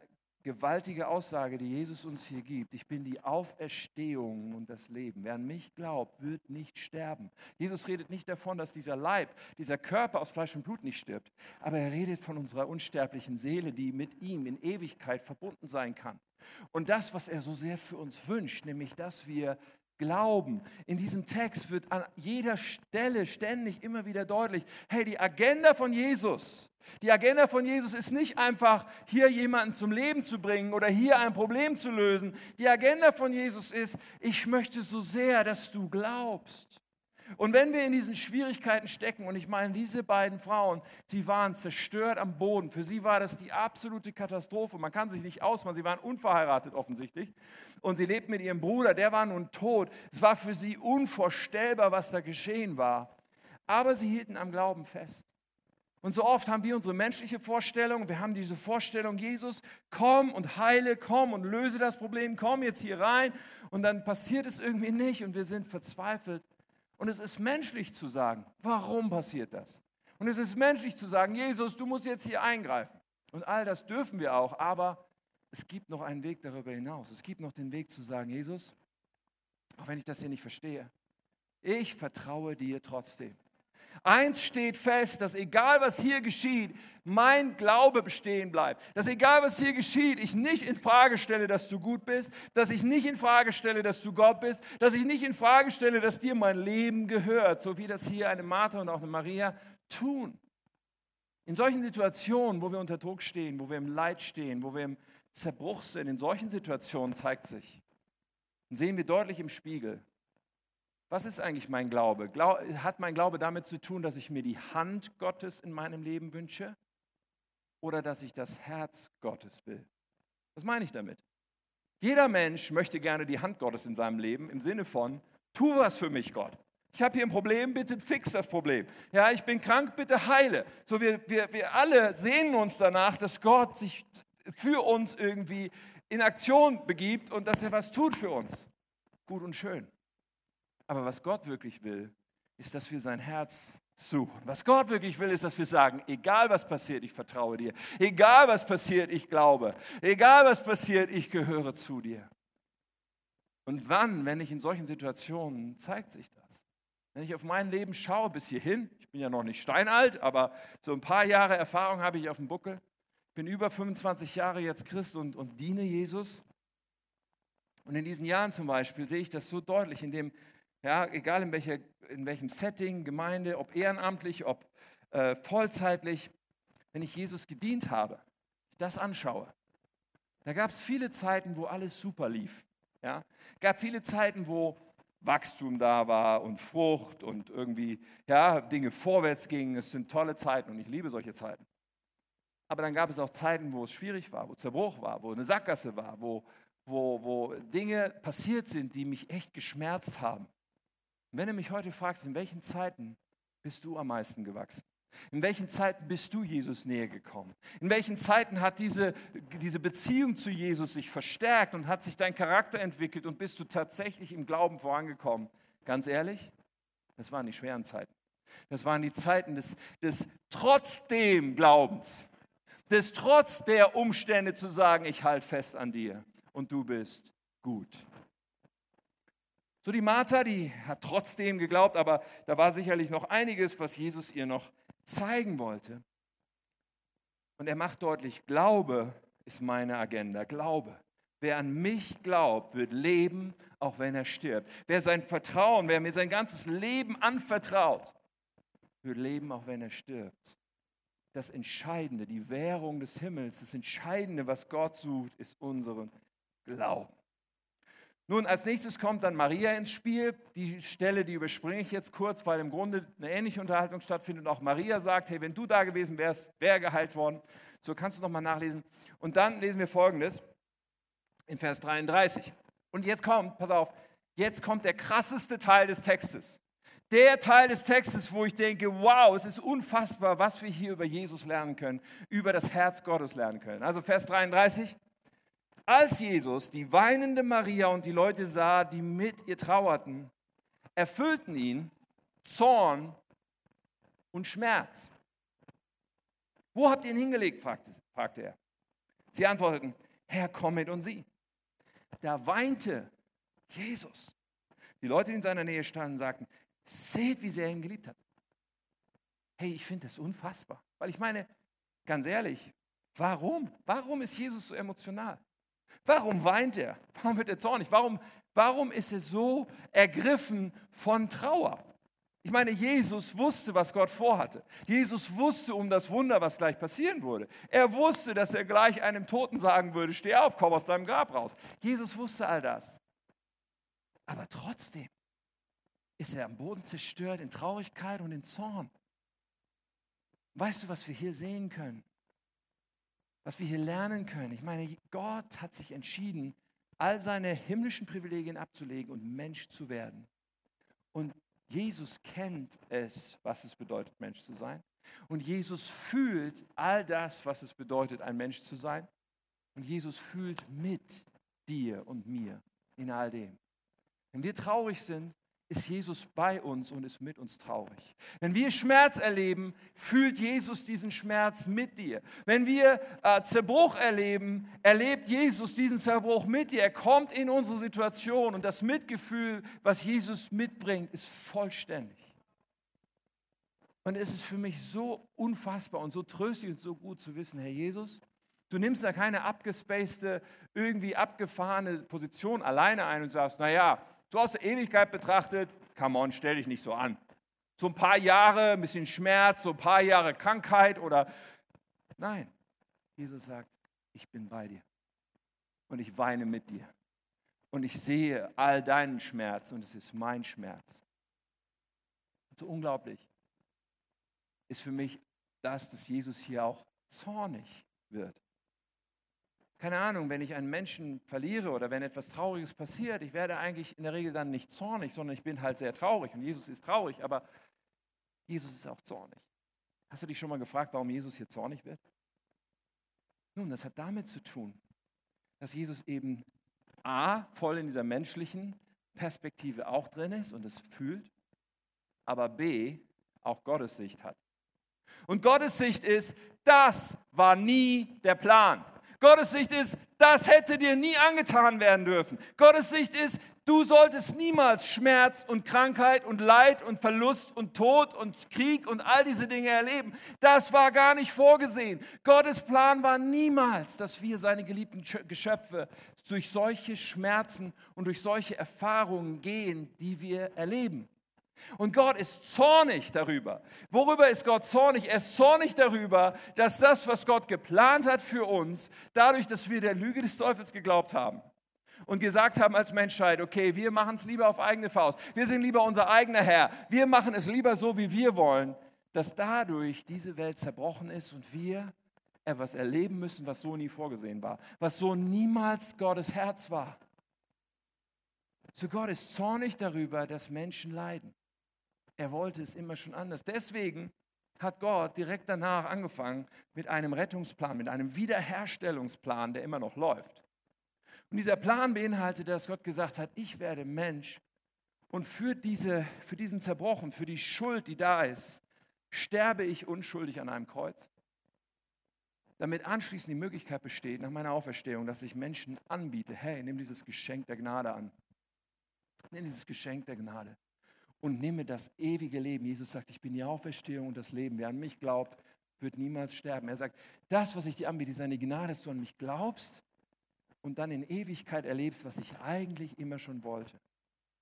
gewaltige Aussage, die Jesus uns hier gibt. Ich bin die Auferstehung und das Leben. Wer an mich glaubt, wird nicht sterben. Jesus redet nicht davon, dass dieser Leib, dieser Körper aus Fleisch und Blut nicht stirbt, aber er redet von unserer unsterblichen Seele, die mit ihm in Ewigkeit verbunden sein kann. Und das, was er so sehr für uns wünscht, nämlich dass wir glauben. In diesem Text wird an jeder Stelle ständig immer wieder deutlich, hey, die Agenda von Jesus die Agenda von Jesus ist nicht einfach, hier jemanden zum Leben zu bringen oder hier ein Problem zu lösen. Die Agenda von Jesus ist, ich möchte so sehr, dass du glaubst. Und wenn wir in diesen Schwierigkeiten stecken, und ich meine, diese beiden Frauen, sie waren zerstört am Boden. Für sie war das die absolute Katastrophe. Man kann sich nicht ausmachen. Sie waren unverheiratet offensichtlich. Und sie lebten mit ihrem Bruder, der war nun tot. Es war für sie unvorstellbar, was da geschehen war. Aber sie hielten am Glauben fest. Und so oft haben wir unsere menschliche Vorstellung, wir haben diese Vorstellung, Jesus, komm und heile, komm und löse das Problem, komm jetzt hier rein und dann passiert es irgendwie nicht und wir sind verzweifelt. Und es ist menschlich zu sagen, warum passiert das? Und es ist menschlich zu sagen, Jesus, du musst jetzt hier eingreifen. Und all das dürfen wir auch, aber es gibt noch einen Weg darüber hinaus. Es gibt noch den Weg zu sagen, Jesus, auch wenn ich das hier nicht verstehe, ich vertraue dir trotzdem. Eins steht fest, dass egal was hier geschieht, mein Glaube bestehen bleibt. Dass egal was hier geschieht, ich nicht in Frage stelle, dass du gut bist, dass ich nicht in Frage stelle, dass du Gott bist, dass ich nicht in Frage stelle, dass dir mein Leben gehört, so wie das hier eine Martha und auch eine Maria tun. In solchen Situationen, wo wir unter Druck stehen, wo wir im Leid stehen, wo wir im Zerbruch sind, in solchen Situationen zeigt sich sehen wir deutlich im Spiegel, was ist eigentlich mein Glaube? Hat mein Glaube damit zu tun, dass ich mir die Hand Gottes in meinem Leben wünsche oder dass ich das Herz Gottes will? Was meine ich damit? Jeder Mensch möchte gerne die Hand Gottes in seinem Leben im Sinne von, tu was für mich, Gott. Ich habe hier ein Problem, bitte fix das Problem. Ja, ich bin krank, bitte heile. So, wir, wir, wir alle sehnen uns danach, dass Gott sich für uns irgendwie in Aktion begibt und dass er was tut für uns. Gut und schön. Aber was Gott wirklich will, ist, dass wir sein Herz suchen. Was Gott wirklich will, ist, dass wir sagen, egal was passiert, ich vertraue dir. Egal was passiert, ich glaube. Egal was passiert, ich gehöre zu dir. Und wann, wenn ich in solchen Situationen, zeigt sich das? Wenn ich auf mein Leben schaue bis hierhin, ich bin ja noch nicht steinalt, aber so ein paar Jahre Erfahrung habe ich auf dem Buckel. Ich bin über 25 Jahre jetzt Christ und, und diene Jesus. Und in diesen Jahren zum Beispiel sehe ich das so deutlich, indem ja, egal in, welcher, in welchem Setting, Gemeinde, ob ehrenamtlich, ob äh, vollzeitlich, wenn ich Jesus gedient habe, das anschaue. Da gab es viele Zeiten, wo alles super lief. Ja? gab viele Zeiten, wo Wachstum da war und Frucht und irgendwie ja, Dinge vorwärts gingen. Es sind tolle Zeiten und ich liebe solche Zeiten. Aber dann gab es auch Zeiten, wo es schwierig war, wo Zerbruch war, wo eine Sackgasse war, wo, wo, wo Dinge passiert sind, die mich echt geschmerzt haben. Wenn du mich heute fragst, in welchen Zeiten bist du am meisten gewachsen? In welchen Zeiten bist du Jesus näher gekommen? In welchen Zeiten hat diese, diese Beziehung zu Jesus sich verstärkt und hat sich dein Charakter entwickelt und bist du tatsächlich im Glauben vorangekommen? Ganz ehrlich, das waren die schweren Zeiten. Das waren die Zeiten des, des trotzdem Glaubens, des trotz der Umstände zu sagen, ich halte fest an dir und du bist gut. So die Martha, die hat trotzdem geglaubt, aber da war sicherlich noch einiges, was Jesus ihr noch zeigen wollte. Und er macht deutlich, Glaube ist meine Agenda. Glaube. Wer an mich glaubt, wird leben, auch wenn er stirbt. Wer sein Vertrauen, wer mir sein ganzes Leben anvertraut, wird leben, auch wenn er stirbt. Das Entscheidende, die Währung des Himmels, das Entscheidende, was Gott sucht, ist unseren Glauben. Nun, als nächstes kommt dann Maria ins Spiel. Die Stelle, die überspringe ich jetzt kurz, weil im Grunde eine ähnliche Unterhaltung stattfindet. Und auch Maria sagt, hey, wenn du da gewesen wärst, wäre geheilt worden. So kannst du nochmal nachlesen. Und dann lesen wir Folgendes in Vers 33. Und jetzt kommt, pass auf, jetzt kommt der krasseste Teil des Textes. Der Teil des Textes, wo ich denke, wow, es ist unfassbar, was wir hier über Jesus lernen können, über das Herz Gottes lernen können. Also Vers 33. Als Jesus die weinende Maria und die Leute sah, die mit ihr trauerten, erfüllten ihn Zorn und Schmerz. Wo habt ihr ihn hingelegt? fragte er. Sie antworteten, Herr, komm mit und sieh. Da weinte Jesus. Die Leute, die in seiner Nähe standen, sagten, seht, wie sehr er ihn geliebt hat. Hey, ich finde das unfassbar. Weil ich meine, ganz ehrlich, warum? Warum ist Jesus so emotional? Warum weint er? Warum wird er zornig? Warum, warum ist er so ergriffen von Trauer? Ich meine, Jesus wusste, was Gott vorhatte. Jesus wusste um das Wunder, was gleich passieren würde. Er wusste, dass er gleich einem Toten sagen würde, steh auf, komm aus deinem Grab raus. Jesus wusste all das. Aber trotzdem ist er am Boden zerstört in Traurigkeit und in Zorn. Weißt du, was wir hier sehen können? Was wir hier lernen können. Ich meine, Gott hat sich entschieden, all seine himmlischen Privilegien abzulegen und Mensch zu werden. Und Jesus kennt es, was es bedeutet, Mensch zu sein. Und Jesus fühlt all das, was es bedeutet, ein Mensch zu sein. Und Jesus fühlt mit dir und mir in all dem. Wenn wir traurig sind, ist Jesus bei uns und ist mit uns traurig. Wenn wir Schmerz erleben, fühlt Jesus diesen Schmerz mit dir. Wenn wir äh, Zerbruch erleben, erlebt Jesus diesen Zerbruch mit dir. Er kommt in unsere Situation und das Mitgefühl, was Jesus mitbringt, ist vollständig. Und es ist für mich so unfassbar und so tröstlich und so gut zu wissen, Herr Jesus, du nimmst da keine abgespacede, irgendwie abgefahrene Position alleine ein und sagst, naja, so aus der Ewigkeit betrachtet, come on, stell dich nicht so an. So ein paar Jahre, ein bisschen Schmerz, so ein paar Jahre Krankheit oder. Nein, Jesus sagt, ich bin bei dir. Und ich weine mit dir. Und ich sehe all deinen Schmerz und es ist mein Schmerz. So unglaublich ist für mich das, dass Jesus hier auch zornig wird keine Ahnung, wenn ich einen Menschen verliere oder wenn etwas Trauriges passiert, ich werde eigentlich in der Regel dann nicht zornig, sondern ich bin halt sehr traurig. Und Jesus ist traurig, aber Jesus ist auch zornig. Hast du dich schon mal gefragt, warum Jesus hier zornig wird? Nun, das hat damit zu tun, dass Jesus eben A, voll in dieser menschlichen Perspektive auch drin ist und es fühlt, aber B, auch Gottes Sicht hat. Und Gottes Sicht ist, das war nie der Plan. Gottes Sicht ist, das hätte dir nie angetan werden dürfen. Gottes Sicht ist, du solltest niemals Schmerz und Krankheit und Leid und Verlust und Tod und Krieg und all diese Dinge erleben. Das war gar nicht vorgesehen. Gottes Plan war niemals, dass wir seine geliebten Geschöpfe durch solche Schmerzen und durch solche Erfahrungen gehen, die wir erleben. Und Gott ist zornig darüber. Worüber ist Gott zornig? Er ist zornig darüber, dass das, was Gott geplant hat für uns, dadurch, dass wir der Lüge des Teufels geglaubt haben und gesagt haben als Menschheit, okay, wir machen es lieber auf eigene Faust, wir sind lieber unser eigener Herr, wir machen es lieber so, wie wir wollen, dass dadurch diese Welt zerbrochen ist und wir etwas erleben müssen, was so nie vorgesehen war, was so niemals Gottes Herz war. So Gott ist zornig darüber, dass Menschen leiden. Er wollte es immer schon anders. Deswegen hat Gott direkt danach angefangen mit einem Rettungsplan, mit einem Wiederherstellungsplan, der immer noch läuft. Und dieser Plan beinhaltete, dass Gott gesagt hat, ich werde Mensch und für, diese, für diesen Zerbrochen, für die Schuld, die da ist, sterbe ich unschuldig an einem Kreuz. Damit anschließend die Möglichkeit besteht, nach meiner Auferstehung, dass ich Menschen anbiete, hey, nimm dieses Geschenk der Gnade an. Nimm dieses Geschenk der Gnade und nehme das ewige Leben. Jesus sagt, ich bin die Auferstehung und das Leben. Wer an mich glaubt, wird niemals sterben. Er sagt, das, was ich dir anbiete, ist eine Gnade, dass du an mich glaubst und dann in Ewigkeit erlebst, was ich eigentlich immer schon wollte.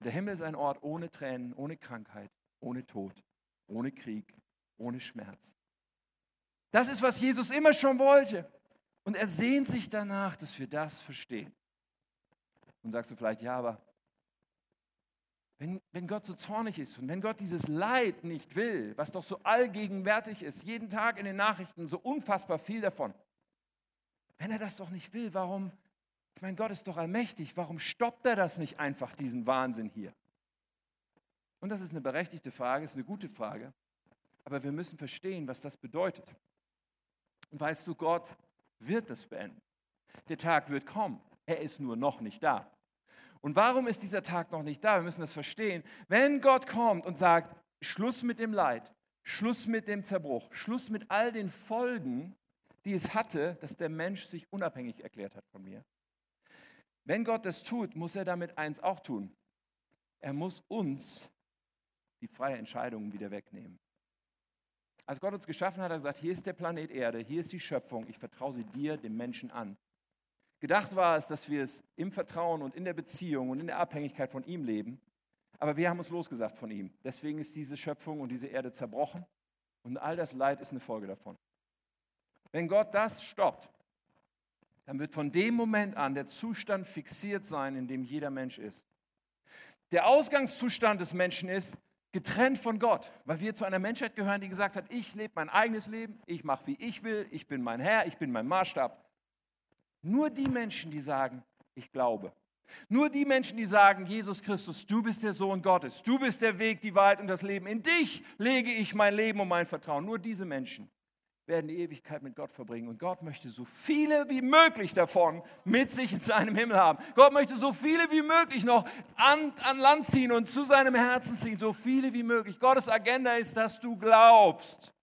Der Himmel ist ein Ort ohne Tränen, ohne Krankheit, ohne Tod, ohne Krieg, ohne Schmerz. Das ist, was Jesus immer schon wollte. Und er sehnt sich danach, dass wir das verstehen. Und sagst du vielleicht, ja, aber wenn, wenn Gott so zornig ist und wenn Gott dieses Leid nicht will, was doch so allgegenwärtig ist, jeden Tag in den Nachrichten so unfassbar viel davon, wenn er das doch nicht will, warum, ich meine, Gott ist doch allmächtig, warum stoppt er das nicht einfach, diesen Wahnsinn hier? Und das ist eine berechtigte Frage, ist eine gute Frage, aber wir müssen verstehen, was das bedeutet. Und weißt du, Gott wird das beenden. Der Tag wird kommen, er ist nur noch nicht da. Und warum ist dieser Tag noch nicht da? Wir müssen das verstehen. Wenn Gott kommt und sagt, Schluss mit dem Leid, Schluss mit dem Zerbruch, Schluss mit all den Folgen, die es hatte, dass der Mensch sich unabhängig erklärt hat von mir. Wenn Gott das tut, muss er damit eins auch tun. Er muss uns die freie Entscheidung wieder wegnehmen. Als Gott uns geschaffen hat, hat er gesagt, hier ist der Planet Erde, hier ist die Schöpfung, ich vertraue sie dir, dem Menschen an. Gedacht war es, dass wir es im Vertrauen und in der Beziehung und in der Abhängigkeit von ihm leben. Aber wir haben uns losgesagt von ihm. Deswegen ist diese Schöpfung und diese Erde zerbrochen. Und all das Leid ist eine Folge davon. Wenn Gott das stoppt, dann wird von dem Moment an der Zustand fixiert sein, in dem jeder Mensch ist. Der Ausgangszustand des Menschen ist getrennt von Gott, weil wir zu einer Menschheit gehören, die gesagt hat, ich lebe mein eigenes Leben, ich mache, wie ich will, ich bin mein Herr, ich bin mein Maßstab. Nur die Menschen, die sagen, ich glaube. Nur die Menschen, die sagen, Jesus Christus, du bist der Sohn Gottes, du bist der Weg, die Wahrheit und das Leben. In dich lege ich mein Leben und mein Vertrauen. Nur diese Menschen werden die Ewigkeit mit Gott verbringen. Und Gott möchte so viele wie möglich davon mit sich in seinem Himmel haben. Gott möchte so viele wie möglich noch an, an Land ziehen und zu seinem Herzen ziehen. So viele wie möglich. Gottes Agenda ist, dass du glaubst.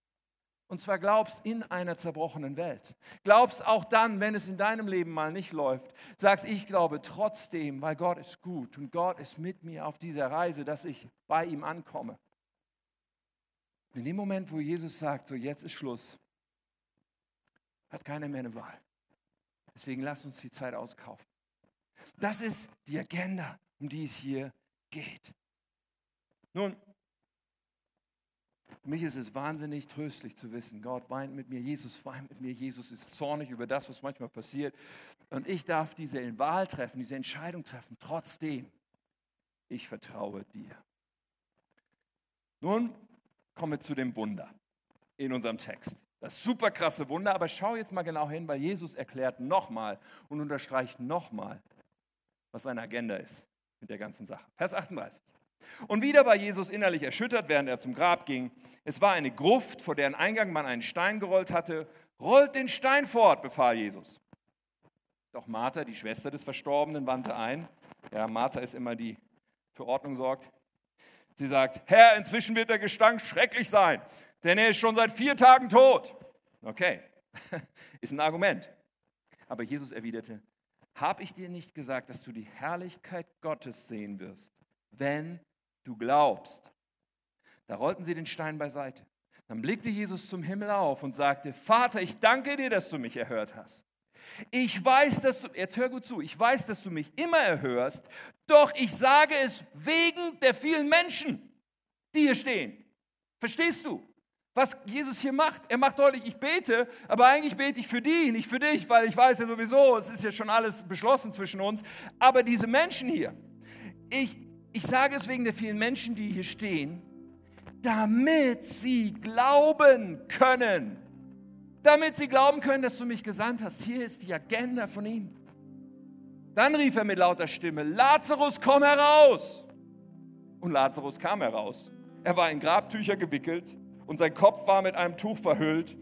Und zwar glaubst in einer zerbrochenen Welt. Glaubst auch dann, wenn es in deinem Leben mal nicht läuft. Sagst, ich glaube trotzdem, weil Gott ist gut und Gott ist mit mir auf dieser Reise, dass ich bei ihm ankomme. Und in dem Moment, wo Jesus sagt, so jetzt ist Schluss, hat keiner mehr eine Wahl. Deswegen lasst uns die Zeit auskaufen. Das ist die Agenda, um die es hier geht. Nun, mich ist es wahnsinnig tröstlich zu wissen, Gott weint mit mir, Jesus weint mit mir, Jesus ist zornig über das, was manchmal passiert. Und ich darf diese Wahl treffen, diese Entscheidung treffen. Trotzdem, ich vertraue dir. Nun kommen wir zu dem Wunder in unserem Text. Das super krasse Wunder, aber schau jetzt mal genau hin, weil Jesus erklärt nochmal und unterstreicht nochmal, was seine Agenda ist mit der ganzen Sache. Vers 38. Und wieder war Jesus innerlich erschüttert, während er zum Grab ging. Es war eine Gruft, vor deren Eingang man einen Stein gerollt hatte. Rollt den Stein fort, befahl Jesus. Doch Martha, die Schwester des Verstorbenen, wandte ein. Ja, Martha ist immer die für Ordnung sorgt. Sie sagt, Herr, inzwischen wird der Gestank schrecklich sein, denn er ist schon seit vier Tagen tot. Okay, (laughs) ist ein Argument. Aber Jesus erwiderte, habe ich dir nicht gesagt, dass du die Herrlichkeit Gottes sehen wirst, wenn du glaubst. Da rollten sie den Stein beiseite. Dann blickte Jesus zum Himmel auf und sagte, Vater, ich danke dir, dass du mich erhört hast. Ich weiß, dass du, jetzt hör gut zu, ich weiß, dass du mich immer erhörst, doch ich sage es wegen der vielen Menschen, die hier stehen. Verstehst du? Was Jesus hier macht, er macht deutlich, ich bete, aber eigentlich bete ich für die, nicht für dich, weil ich weiß ja sowieso, es ist ja schon alles beschlossen zwischen uns. Aber diese Menschen hier, ich, ich sage es wegen der vielen Menschen, die hier stehen, damit sie glauben können. damit sie glauben können, dass du mich gesandt hast. Hier ist die Agenda von ihm. Dann rief er mit lauter Stimme, Lazarus, komm heraus. Und Lazarus kam heraus. Er war in Grabtücher gewickelt und sein Kopf war mit einem Tuch verhüllt.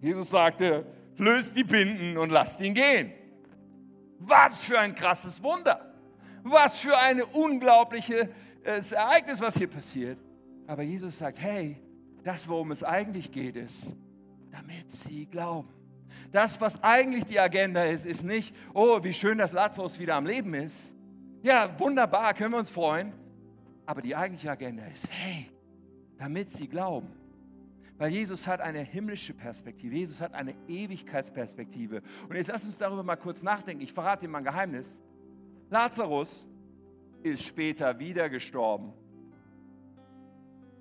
Jesus sagte, löst die Binden und lasst ihn gehen. Was für ein krasses Wunder. Was für ein unglaubliches Ereignis, was hier passiert. Aber Jesus sagt, hey, das, worum es eigentlich geht, ist, damit sie glauben. Das, was eigentlich die Agenda ist, ist nicht, oh, wie schön, dass Lazarus wieder am Leben ist. Ja, wunderbar, können wir uns freuen. Aber die eigentliche Agenda ist, hey, damit sie glauben. Weil Jesus hat eine himmlische Perspektive, Jesus hat eine Ewigkeitsperspektive. Und jetzt lass uns darüber mal kurz nachdenken. Ich verrate dir mal ein Geheimnis. Lazarus ist später wieder gestorben.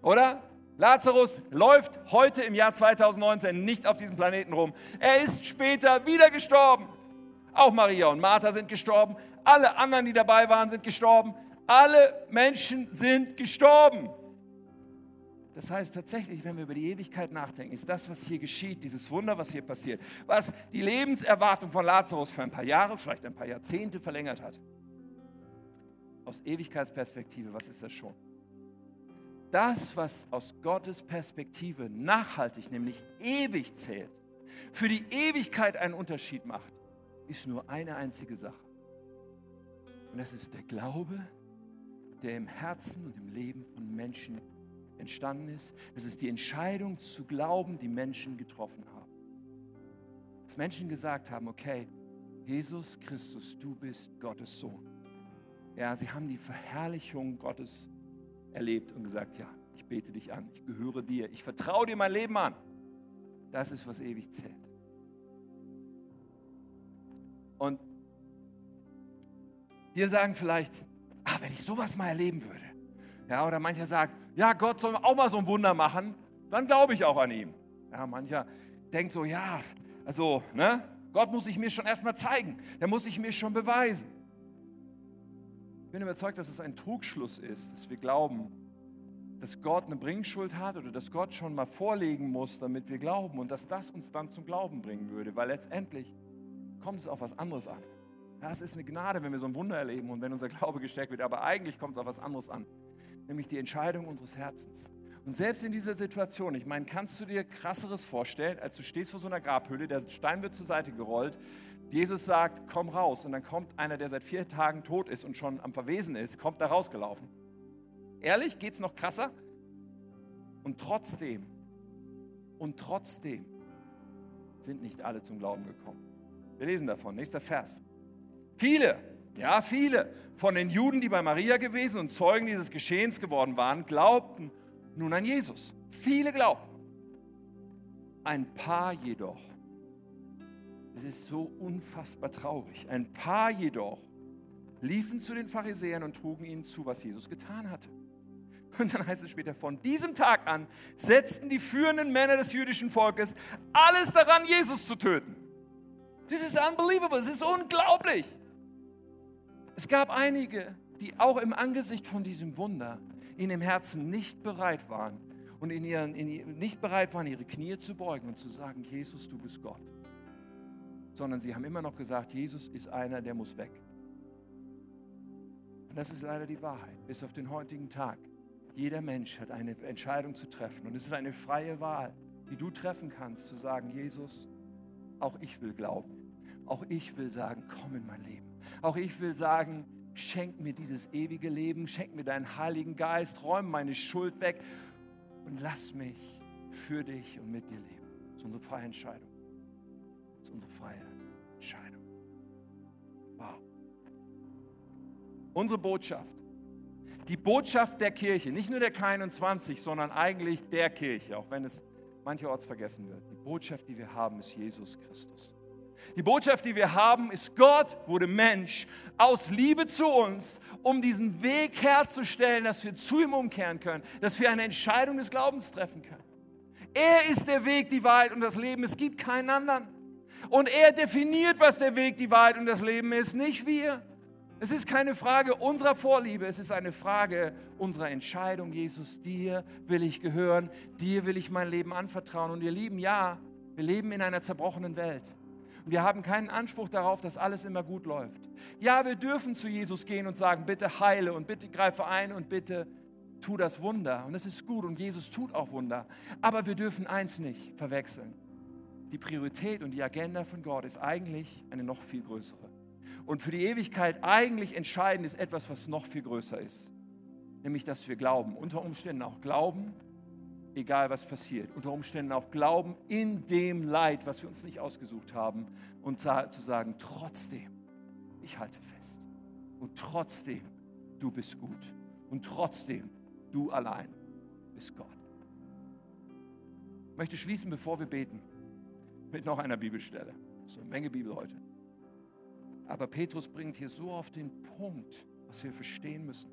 Oder? Lazarus läuft heute im Jahr 2019 nicht auf diesem Planeten rum. Er ist später wieder gestorben. Auch Maria und Martha sind gestorben. Alle anderen, die dabei waren, sind gestorben. Alle Menschen sind gestorben. Das heißt tatsächlich, wenn wir über die Ewigkeit nachdenken, ist das, was hier geschieht, dieses Wunder, was hier passiert, was die Lebenserwartung von Lazarus für ein paar Jahre, vielleicht ein paar Jahrzehnte verlängert hat. Aus Ewigkeitsperspektive, was ist das schon? Das, was aus Gottes Perspektive nachhaltig, nämlich ewig zählt, für die Ewigkeit einen Unterschied macht, ist nur eine einzige Sache. Und das ist der Glaube, der im Herzen und im Leben von Menschen entstanden ist. Das ist die Entscheidung zu glauben, die Menschen getroffen haben. Dass Menschen gesagt haben, okay, Jesus Christus, du bist Gottes Sohn. Ja, sie haben die Verherrlichung Gottes erlebt und gesagt, ja, ich bete dich an, ich gehöre dir, ich vertraue dir mein Leben an. Das ist, was ewig zählt. Und wir sagen vielleicht, ah, wenn ich sowas mal erleben würde. Ja, oder mancher sagt, ja, Gott soll auch mal so ein Wunder machen, dann glaube ich auch an ihm. Ja, mancher denkt so, ja, also, ne, Gott muss sich mir schon erstmal zeigen, der muss sich mir schon beweisen. Ich bin überzeugt, dass es ein Trugschluss ist, dass wir glauben, dass Gott eine Bringschuld hat oder dass Gott schon mal vorlegen muss, damit wir glauben und dass das uns dann zum Glauben bringen würde, weil letztendlich kommt es auf was anderes an. Ja, es ist eine Gnade, wenn wir so ein Wunder erleben und wenn unser Glaube gestärkt wird, aber eigentlich kommt es auf was anderes an, nämlich die Entscheidung unseres Herzens. Und selbst in dieser Situation, ich meine, kannst du dir krasseres vorstellen, als du stehst vor so einer Grabhöhle, der Stein wird zur Seite gerollt, Jesus sagt, komm raus. Und dann kommt einer, der seit vier Tagen tot ist und schon am Verwesen ist, kommt da rausgelaufen. Ehrlich, geht es noch krasser? Und trotzdem, und trotzdem sind nicht alle zum Glauben gekommen. Wir lesen davon, nächster Vers. Viele, ja viele von den Juden, die bei Maria gewesen und Zeugen dieses Geschehens geworden waren, glaubten nun an Jesus. Viele glaubten. Ein paar jedoch es ist so unfassbar traurig. Ein paar jedoch liefen zu den Pharisäern und trugen ihnen zu, was Jesus getan hatte. Und dann heißt es später, von diesem Tag an setzten die führenden Männer des jüdischen Volkes alles daran, Jesus zu töten. Das ist unbelievable, es ist unglaublich. Es gab einige, die auch im Angesicht von diesem Wunder in dem Herzen nicht bereit waren und in ihren, in, nicht bereit waren, ihre Knie zu beugen und zu sagen, Jesus, du bist Gott sondern sie haben immer noch gesagt, Jesus ist einer, der muss weg. Und das ist leider die Wahrheit, bis auf den heutigen Tag. Jeder Mensch hat eine Entscheidung zu treffen und es ist eine freie Wahl, die du treffen kannst, zu sagen, Jesus, auch ich will glauben. Auch ich will sagen, komm in mein Leben. Auch ich will sagen, schenk mir dieses ewige Leben, schenk mir deinen Heiligen Geist, räume meine Schuld weg und lass mich für dich und mit dir leben. Das ist unsere freie Entscheidung. Ist unsere freie Entscheidung. Wow. Unsere Botschaft. Die Botschaft der Kirche, nicht nur der K21, sondern eigentlich der Kirche, auch wenn es mancherorts vergessen wird. Die Botschaft, die wir haben, ist Jesus Christus. Die Botschaft, die wir haben, ist, Gott wurde Mensch aus Liebe zu uns, um diesen Weg herzustellen, dass wir zu ihm umkehren können, dass wir eine Entscheidung des Glaubens treffen können. Er ist der Weg, die Wahrheit und das Leben. Es gibt keinen anderen. Und er definiert, was der Weg, die Wahrheit und das Leben ist, nicht wir. Es ist keine Frage unserer Vorliebe, es ist eine Frage unserer Entscheidung. Jesus, dir will ich gehören, dir will ich mein Leben anvertrauen. Und ihr Lieben, ja, Wir leben in einer zerbrochenen Welt. Und wir haben keinen Anspruch darauf, dass alles immer gut läuft. Ja, wir dürfen zu Jesus gehen und sagen, bitte heile und bitte greife ein und bitte tu das Wunder. Und das ist gut und Jesus tut auch Wunder. Aber wir dürfen eins nicht verwechseln. Die Priorität und die Agenda von Gott ist eigentlich eine noch viel größere. Und für die Ewigkeit eigentlich entscheidend ist etwas, was noch viel größer ist. Nämlich, dass wir glauben. Unter Umständen auch glauben, egal was passiert. Unter Umständen auch glauben in dem Leid, was wir uns nicht ausgesucht haben. Und zu sagen, trotzdem, ich halte fest. Und trotzdem, du bist gut. Und trotzdem, du allein bist Gott. Ich möchte schließen, bevor wir beten, mit noch einer Bibelstelle. So eine Menge Bibel heute. Aber Petrus bringt hier so auf den Punkt, was wir verstehen müssen.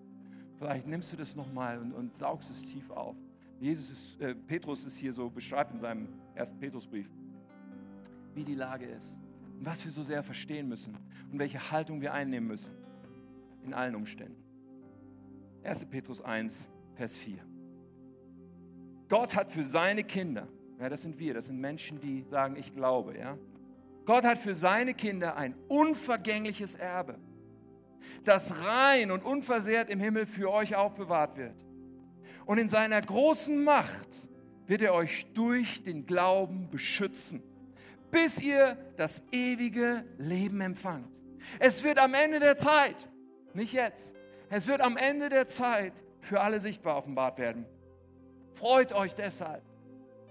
Vielleicht nimmst du das nochmal und, und saugst es tief auf. Jesus ist, äh, Petrus ist hier so beschreibt in seinem ersten Petrusbrief, wie die Lage ist und was wir so sehr verstehen müssen und welche Haltung wir einnehmen müssen in allen Umständen. 1. Petrus 1, Vers 4. Gott hat für seine Kinder, ja, das sind wir, das sind Menschen, die sagen, ich glaube, ja. Gott hat für seine Kinder ein unvergängliches Erbe, das rein und unversehrt im Himmel für euch aufbewahrt wird. Und in seiner großen Macht wird er euch durch den Glauben beschützen, bis ihr das ewige Leben empfangt. Es wird am Ende der Zeit, nicht jetzt, es wird am Ende der Zeit für alle sichtbar offenbart werden. Freut euch deshalb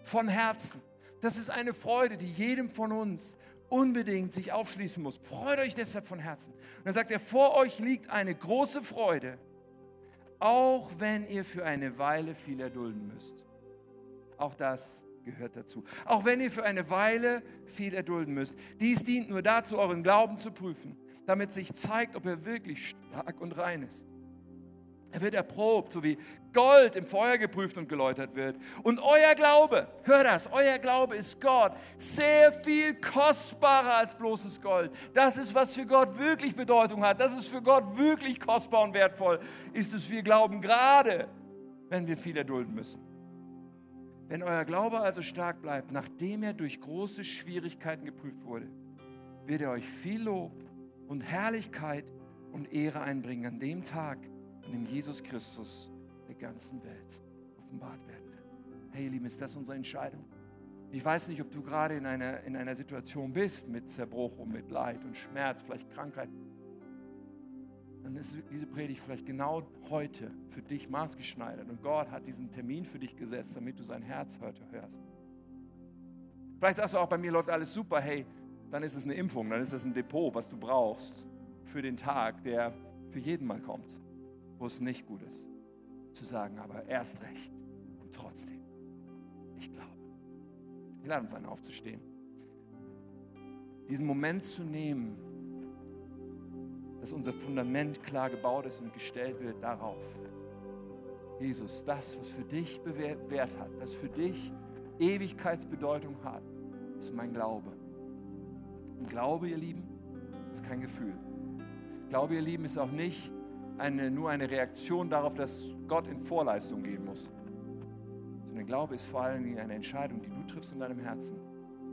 von Herzen. Das ist eine Freude, die jedem von uns unbedingt sich aufschließen muss. Freut euch deshalb von Herzen. Und dann sagt er, vor euch liegt eine große Freude, auch wenn ihr für eine Weile viel erdulden müsst. Auch das gehört dazu. Auch wenn ihr für eine Weile viel erdulden müsst. Dies dient nur dazu, euren Glauben zu prüfen, damit sich zeigt, ob er wirklich stark und rein ist. Er wird erprobt, so wie Gold im Feuer geprüft und geläutert wird. Und euer Glaube, hör das, euer Glaube ist Gott sehr viel kostbarer als bloßes Gold. Das ist, was für Gott wirklich Bedeutung hat. Das ist für Gott wirklich kostbar und wertvoll. Ist es, wir glauben gerade, wenn wir viel erdulden müssen. Wenn euer Glaube also stark bleibt, nachdem er durch große Schwierigkeiten geprüft wurde, wird er euch viel Lob und Herrlichkeit und Ehre einbringen an dem Tag, an dem Jesus Christus der ganzen Welt offenbart werden wird. Hey, ihr Lieben, ist das unsere Entscheidung? Ich weiß nicht, ob du gerade in einer, in einer Situation bist mit Zerbruch und mit Leid und Schmerz, vielleicht Krankheit. Dann ist diese Predigt vielleicht genau heute für dich maßgeschneidert. Und Gott hat diesen Termin für dich gesetzt, damit du sein Herz heute hörst. Vielleicht sagst du auch, bei mir läuft alles super. Hey, dann ist es eine Impfung, dann ist es ein Depot, was du brauchst für den Tag, der für jeden mal kommt wo es nicht gut ist, zu sagen, aber erst recht und trotzdem, ich glaube. Ich lade uns ein, aufzustehen. Diesen Moment zu nehmen, dass unser Fundament klar gebaut ist und gestellt wird darauf. Jesus, das, was für dich Wert hat, das für dich Ewigkeitsbedeutung hat, ist mein Glaube. Und Glaube, ihr Lieben, ist kein Gefühl. Glaube, ihr Lieben, ist auch nicht eine, nur eine Reaktion darauf, dass Gott in Vorleistung gehen muss. Sondern Glaube ist vor allen Dingen eine Entscheidung, die du triffst in deinem Herzen.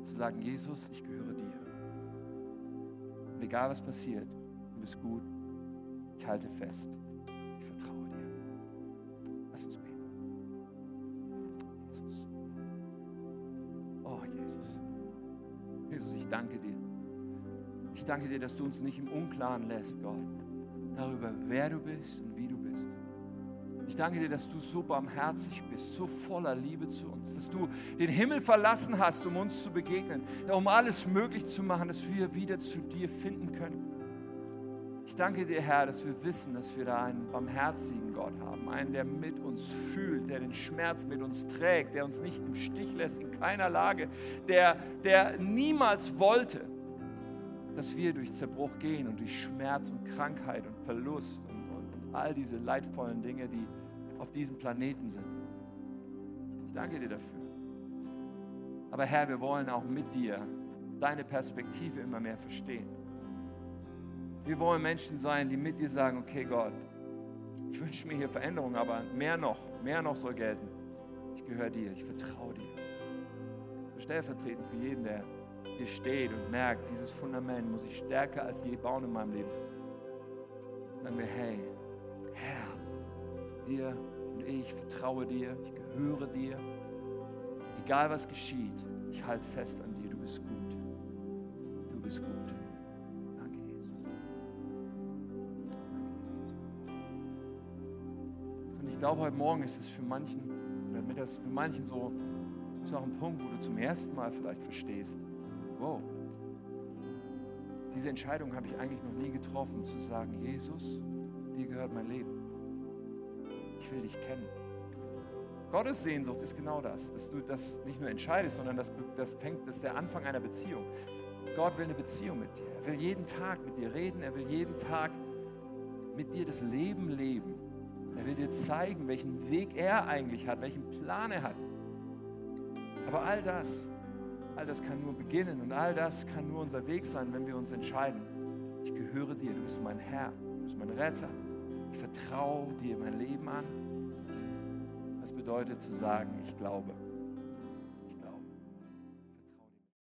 Zu sagen, Jesus, ich gehöre dir. Und egal was passiert, du bist gut, ich halte fest, ich vertraue dir. Lass uns beten. Jesus. Oh, Jesus. Jesus, ich danke dir. Ich danke dir, dass du uns nicht im Unklaren lässt, Gott darüber, wer du bist und wie du bist. Ich danke dir, dass du so barmherzig bist, so voller Liebe zu uns, dass du den Himmel verlassen hast, um uns zu begegnen, um alles möglich zu machen, dass wir wieder zu dir finden können. Ich danke dir, Herr, dass wir wissen, dass wir da einen barmherzigen Gott haben, einen, der mit uns fühlt, der den Schmerz mit uns trägt, der uns nicht im Stich lässt in keiner Lage, der, der niemals wollte, dass wir durch Zerbruch gehen und durch Schmerz Krankheit und Verlust und, und, und all diese leidvollen Dinge, die auf diesem Planeten sind. Ich danke dir dafür. Aber Herr, wir wollen auch mit dir deine Perspektive immer mehr verstehen. Wir wollen Menschen sein, die mit dir sagen, okay Gott, ich wünsche mir hier Veränderung, aber mehr noch, mehr noch soll gelten. Ich gehöre dir, ich vertraue dir. So stellvertretend für jeden, der hier steht und merkt, dieses Fundament muss ich stärker als je bauen in meinem Leben. Sagen wir, hey, Herr, wir und ich vertraue dir, ich gehöre dir. Egal was geschieht, ich halte fest an dir, du bist gut. Du bist gut. Danke, Jesus. Und ich glaube, heute Morgen ist es für manchen, damit das für manchen so, ist auch ein Punkt, wo du zum ersten Mal vielleicht verstehst, wow, diese Entscheidung habe ich eigentlich noch nie getroffen, zu sagen, Jesus, dir gehört mein Leben. Ich will dich kennen. Gottes Sehnsucht ist genau das, dass du das nicht nur entscheidest, sondern das, das, fängt, das ist der Anfang einer Beziehung. Gott will eine Beziehung mit dir. Er will jeden Tag mit dir reden. Er will jeden Tag mit dir das Leben leben. Er will dir zeigen, welchen Weg er eigentlich hat, welchen Plan er hat. Aber all das All das kann nur beginnen und all das kann nur unser Weg sein, wenn wir uns entscheiden. Ich gehöre dir, du bist mein Herr, du bist mein Retter. Ich vertraue dir mein Leben an. Das bedeutet zu sagen, ich glaube.